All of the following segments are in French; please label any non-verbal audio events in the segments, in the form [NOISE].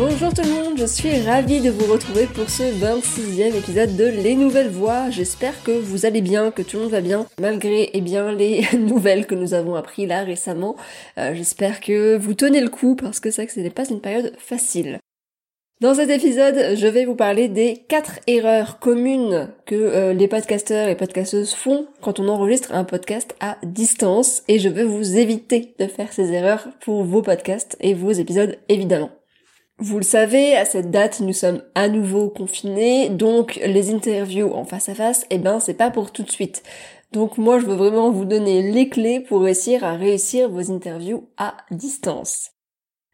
Bonjour tout le monde, je suis ravie de vous retrouver pour ce 26e épisode de Les Nouvelles Voix. J'espère que vous allez bien, que tout le monde va bien, malgré eh bien les [LAUGHS] nouvelles que nous avons appris là récemment. Euh, j'espère que vous tenez le coup parce que c'est que ce n'est pas une période facile. Dans cet épisode, je vais vous parler des quatre erreurs communes que euh, les podcasteurs et podcasteuses font quand on enregistre un podcast à distance et je veux vous éviter de faire ces erreurs pour vos podcasts et vos épisodes évidemment. Vous le savez, à cette date, nous sommes à nouveau confinés, donc les interviews en face à face, eh ben, c'est pas pour tout de suite. Donc moi, je veux vraiment vous donner les clés pour réussir à réussir vos interviews à distance.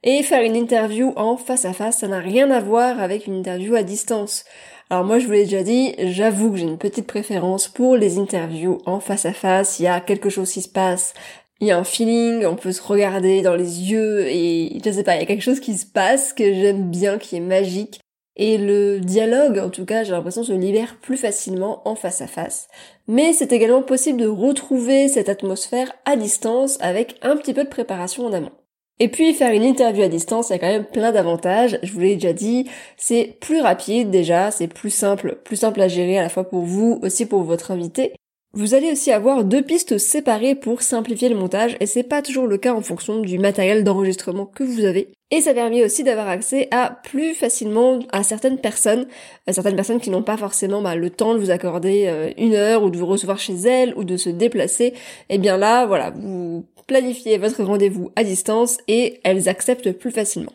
Et faire une interview en face à face, ça n'a rien à voir avec une interview à distance. Alors moi, je vous l'ai déjà dit, j'avoue que j'ai une petite préférence pour les interviews en face à face. Il y a quelque chose qui se passe, il y a un feeling, on peut se regarder dans les yeux et je sais pas, il y a quelque chose qui se passe que j'aime bien, qui est magique. Et le dialogue, en tout cas, j'ai l'impression se libère plus facilement en face à face. Mais c'est également possible de retrouver cette atmosphère à distance avec un petit peu de préparation en amont. Et puis faire une interview à distance, il y a quand même plein d'avantages. Je vous l'ai déjà dit, c'est plus rapide déjà, c'est plus simple, plus simple à gérer à la fois pour vous, aussi pour votre invité. Vous allez aussi avoir deux pistes séparées pour simplifier le montage et c'est pas toujours le cas en fonction du matériel d'enregistrement que vous avez. Et ça permet aussi d'avoir accès à plus facilement à certaines personnes, à certaines personnes qui n'ont pas forcément bah, le temps de vous accorder euh, une heure ou de vous recevoir chez elles ou de se déplacer. Et eh bien là, voilà, vous planifiez votre rendez-vous à distance et elles acceptent plus facilement.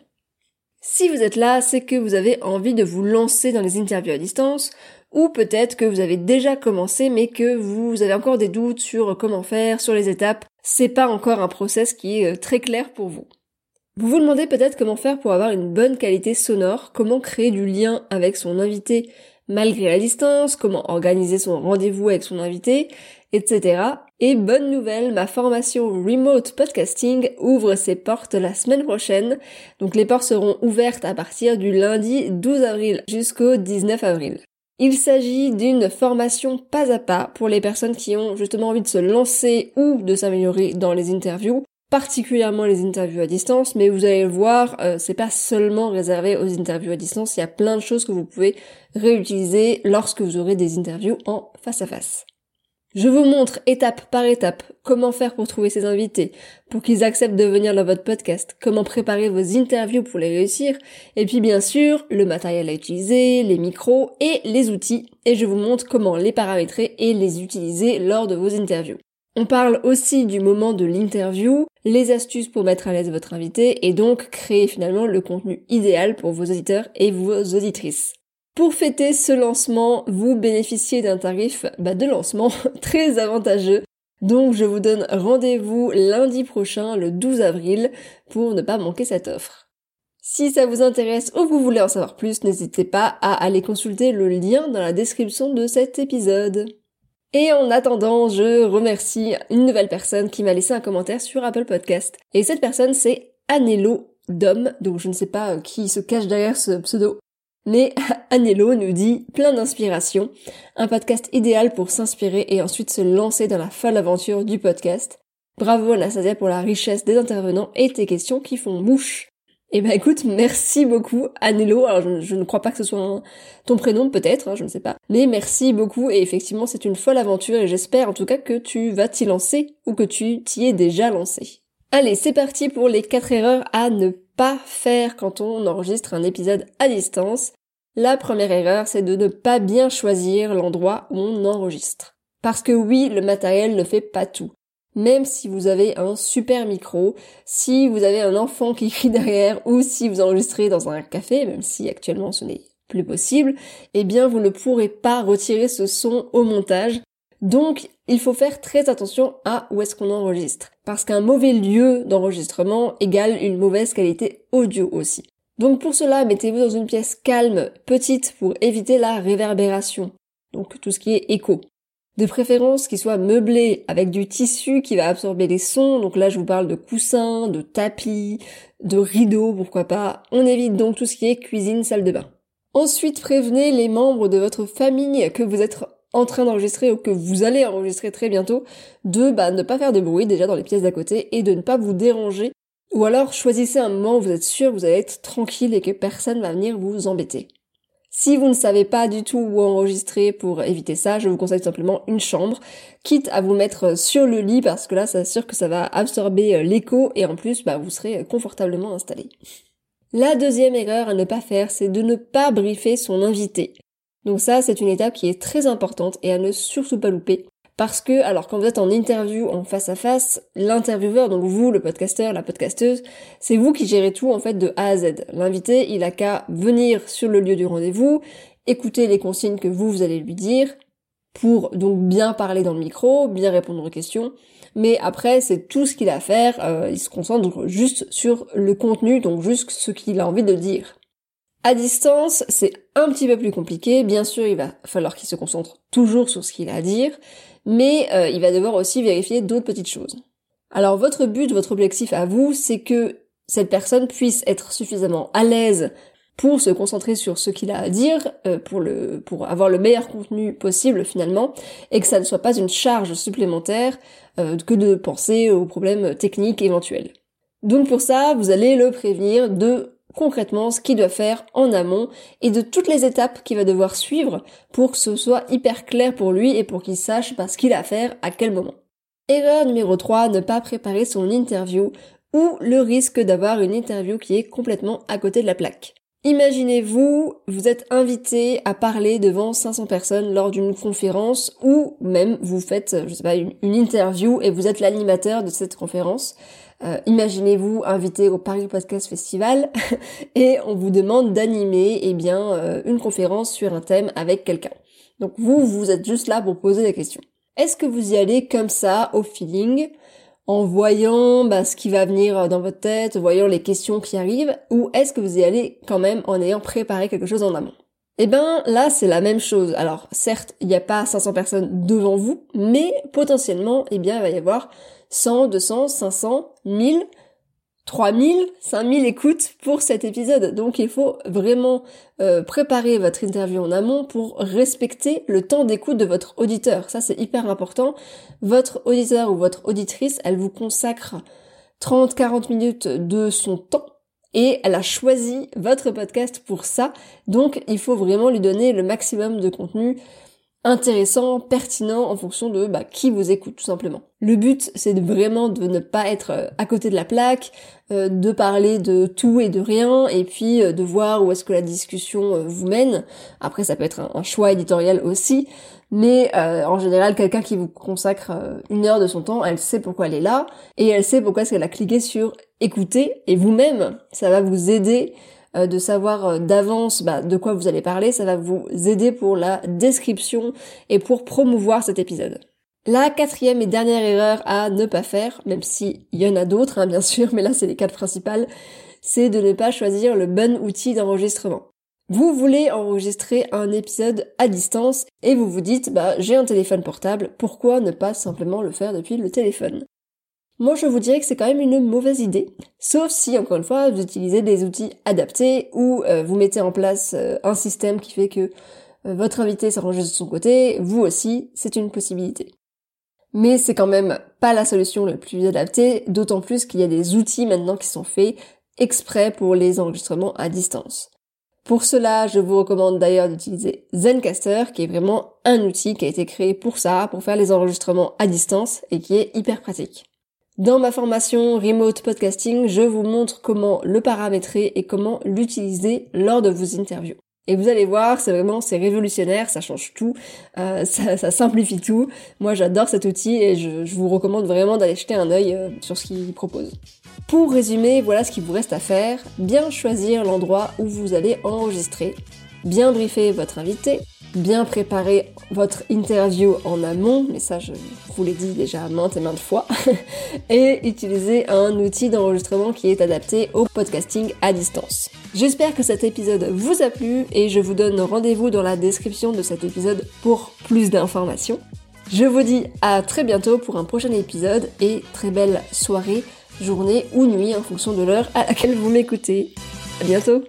Si vous êtes là, c'est que vous avez envie de vous lancer dans les interviews à distance, ou peut-être que vous avez déjà commencé mais que vous avez encore des doutes sur comment faire, sur les étapes. C'est pas encore un process qui est euh, très clair pour vous. Vous vous demandez peut-être comment faire pour avoir une bonne qualité sonore, comment créer du lien avec son invité malgré la distance, comment organiser son rendez-vous avec son invité, etc. Et bonne nouvelle, ma formation Remote Podcasting ouvre ses portes la semaine prochaine. Donc les portes seront ouvertes à partir du lundi 12 avril jusqu'au 19 avril. Il s'agit d'une formation pas à pas pour les personnes qui ont justement envie de se lancer ou de s'améliorer dans les interviews, particulièrement les interviews à distance, mais vous allez le voir, euh, c'est pas seulement réservé aux interviews à distance, il y a plein de choses que vous pouvez réutiliser lorsque vous aurez des interviews en face à face. Je vous montre étape par étape comment faire pour trouver ces invités, pour qu'ils acceptent de venir dans votre podcast, comment préparer vos interviews pour les réussir, et puis bien sûr le matériel à utiliser, les micros et les outils, et je vous montre comment les paramétrer et les utiliser lors de vos interviews. On parle aussi du moment de l'interview, les astuces pour mettre à l'aise votre invité et donc créer finalement le contenu idéal pour vos auditeurs et vos auditrices. Pour fêter ce lancement, vous bénéficiez d'un tarif bah, de lancement [LAUGHS] très avantageux. Donc je vous donne rendez-vous lundi prochain, le 12 avril, pour ne pas manquer cette offre. Si ça vous intéresse ou vous voulez en savoir plus, n'hésitez pas à aller consulter le lien dans la description de cet épisode. Et en attendant, je remercie une nouvelle personne qui m'a laissé un commentaire sur Apple Podcast. Et cette personne, c'est Anelo Dom, donc je ne sais pas qui se cache derrière ce pseudo, mais [LAUGHS] Anelo nous dit plein d'inspiration, un podcast idéal pour s'inspirer et ensuite se lancer dans la folle aventure du podcast. Bravo Anastasia pour la richesse des intervenants et tes questions qui font mouche. Eh ben écoute, merci beaucoup Anelo. Alors je, ne crois pas que ce soit ton prénom peut-être, hein, je ne sais pas. Mais merci beaucoup et effectivement c'est une folle aventure et j'espère en tout cas que tu vas t'y lancer ou que tu t'y es déjà lancé. Allez, c'est parti pour les quatre erreurs à ne pas faire quand on enregistre un épisode à distance. La première erreur, c'est de ne pas bien choisir l'endroit où on enregistre. Parce que oui, le matériel ne fait pas tout. même si vous avez un super micro, si vous avez un enfant qui crie derrière ou si vous enregistrez dans un café, même si actuellement ce n'est plus possible, eh bien vous ne pourrez pas retirer ce son au montage. Donc il faut faire très attention à où est-ce qu'on enregistre. Parce qu'un mauvais lieu d'enregistrement égale une mauvaise qualité audio aussi. Donc pour cela, mettez-vous dans une pièce calme, petite, pour éviter la réverbération. Donc tout ce qui est écho. De préférence qu'il soit meublé avec du tissu qui va absorber les sons. Donc là, je vous parle de coussins, de tapis, de rideaux, pourquoi pas. On évite donc tout ce qui est cuisine, salle de bain. Ensuite, prévenez les membres de votre famille que vous êtes en train d'enregistrer ou que vous allez enregistrer très bientôt de bah, ne pas faire de bruit déjà dans les pièces d'à côté et de ne pas vous déranger. Ou alors choisissez un moment où vous êtes sûr vous allez être tranquille et que personne va venir vous embêter. Si vous ne savez pas du tout où enregistrer pour éviter ça, je vous conseille simplement une chambre, quitte à vous mettre sur le lit parce que là, ça assure que ça va absorber euh, l'écho et en plus, bah, vous serez confortablement installé. La deuxième erreur à ne pas faire, c'est de ne pas briefer son invité. Donc ça, c'est une étape qui est très importante et à ne surtout pas louper. Parce que, alors quand vous êtes en interview en face à face, l'intervieweur, donc vous, le podcasteur, la podcasteuse, c'est vous qui gérez tout en fait de A à Z. L'invité, il a qu'à venir sur le lieu du rendez-vous, écouter les consignes que vous, vous allez lui dire, pour donc bien parler dans le micro, bien répondre aux questions. Mais après, c'est tout ce qu'il a à faire, euh, il se concentre juste sur le contenu, donc juste ce qu'il a envie de dire. À distance, c'est un petit peu plus compliqué. Bien sûr, il va falloir qu'il se concentre toujours sur ce qu'il a à dire, mais euh, il va devoir aussi vérifier d'autres petites choses. Alors votre but, votre objectif à vous, c'est que cette personne puisse être suffisamment à l'aise pour se concentrer sur ce qu'il a à dire, euh, pour, le, pour avoir le meilleur contenu possible finalement, et que ça ne soit pas une charge supplémentaire euh, que de penser aux problèmes techniques éventuels. Donc pour ça, vous allez le prévenir de concrètement ce qu'il doit faire en amont et de toutes les étapes qu'il va devoir suivre pour que ce soit hyper clair pour lui et pour qu'il sache ce qu'il a à faire à quel moment. Erreur numéro 3, ne pas préparer son interview ou le risque d'avoir une interview qui est complètement à côté de la plaque. Imaginez-vous, vous êtes invité à parler devant 500 personnes lors d'une conférence ou même vous faites, je sais pas, une interview et vous êtes l'animateur de cette conférence. Euh, imaginez-vous invité au Paris Podcast Festival [LAUGHS] et on vous demande d'animer eh bien euh, une conférence sur un thème avec quelqu'un. Donc vous, vous êtes juste là pour poser des questions. Est-ce que vous y allez comme ça, au feeling, en voyant bah, ce qui va venir dans votre tête, voyant les questions qui arrivent, ou est-ce que vous y allez quand même en ayant préparé quelque chose en amont? Eh ben là c'est la même chose. Alors certes il n'y a pas 500 personnes devant vous, mais potentiellement eh bien il va y avoir 100, 200, 500, 1000, 3000, 5000 écoutes pour cet épisode. Donc il faut vraiment euh, préparer votre interview en amont pour respecter le temps d'écoute de votre auditeur. Ça c'est hyper important. Votre auditeur ou votre auditrice, elle vous consacre 30-40 minutes de son temps et elle a choisi votre podcast pour ça. Donc il faut vraiment lui donner le maximum de contenu intéressant, pertinent en fonction de bah, qui vous écoute tout simplement. Le but c'est vraiment de ne pas être euh, à côté de la plaque, euh, de parler de tout et de rien et puis euh, de voir où est-ce que la discussion vous mène. Après ça peut être un, choix éditorial aussi, mais en général quelqu'un qui vous consacre une heure de son temps, elle sait pourquoi elle est là et elle sait pourquoi est-ce qu'elle a cliqué sur écouter et vous-même ça va vous aider euh, de savoir euh, d'avance bah, de quoi vous allez parler, ça va vous aider pour la description et pour promouvoir cet épisode. La quatrième et dernière erreur à ne pas faire, même s'il y en a d'autres hein, bien sûr, mais là c'est les quatre principales, c'est de ne pas choisir le bon outil d'enregistrement. Vous voulez enregistrer un épisode à distance et vous vous dites bah j'ai un téléphone portable, pourquoi ne pas simplement le faire depuis le téléphone? Moi, je vous dirais que c'est quand même une mauvaise idée, sauf si, encore une fois, vous utilisez des outils adaptés ou euh, vous mettez en place euh, un système qui fait que euh, votre invité s'enregistre de son côté, vous aussi, c'est une possibilité. Mais c'est quand même pas la solution la plus adaptée, d'autant plus qu'il y a des outils maintenant qui sont faits exprès pour les enregistrements à distance. Pour cela, je vous recommande d'ailleurs d'utiliser Zencaster, qui est vraiment un outil qui a été créé pour ça, pour faire les enregistrements à distance et qui est hyper pratique. Dans ma formation Remote Podcasting, je vous montre comment le paramétrer et comment l'utiliser lors de vos interviews. Et vous allez voir, c'est vraiment, c'est révolutionnaire, ça change tout, euh, ça, simplifie tout. Moi, j'adore cet outil et je, vous recommande vraiment d'aller jeter un œil euh, sur ce qu'il propose. Pour résumer, voilà ce qu'il vous reste à faire. Bien choisir l'endroit où vous allez enregistrer, bien briefer votre invité, bien préparer votre interview en amont, mais ça je vous l'ai dit déjà maintes et maintes fois, [LAUGHS] et utiliser un outil d'enregistrement qui est adapté au podcasting à distance. J'espère que cet épisode vous a plu et je vous donne rendez-vous dans la description de cet épisode pour plus d'informations. Je vous dis à très bientôt pour un prochain épisode et très belle soirée, journée ou nuit en fonction de l'heure à laquelle vous m'écoutez. À bientôt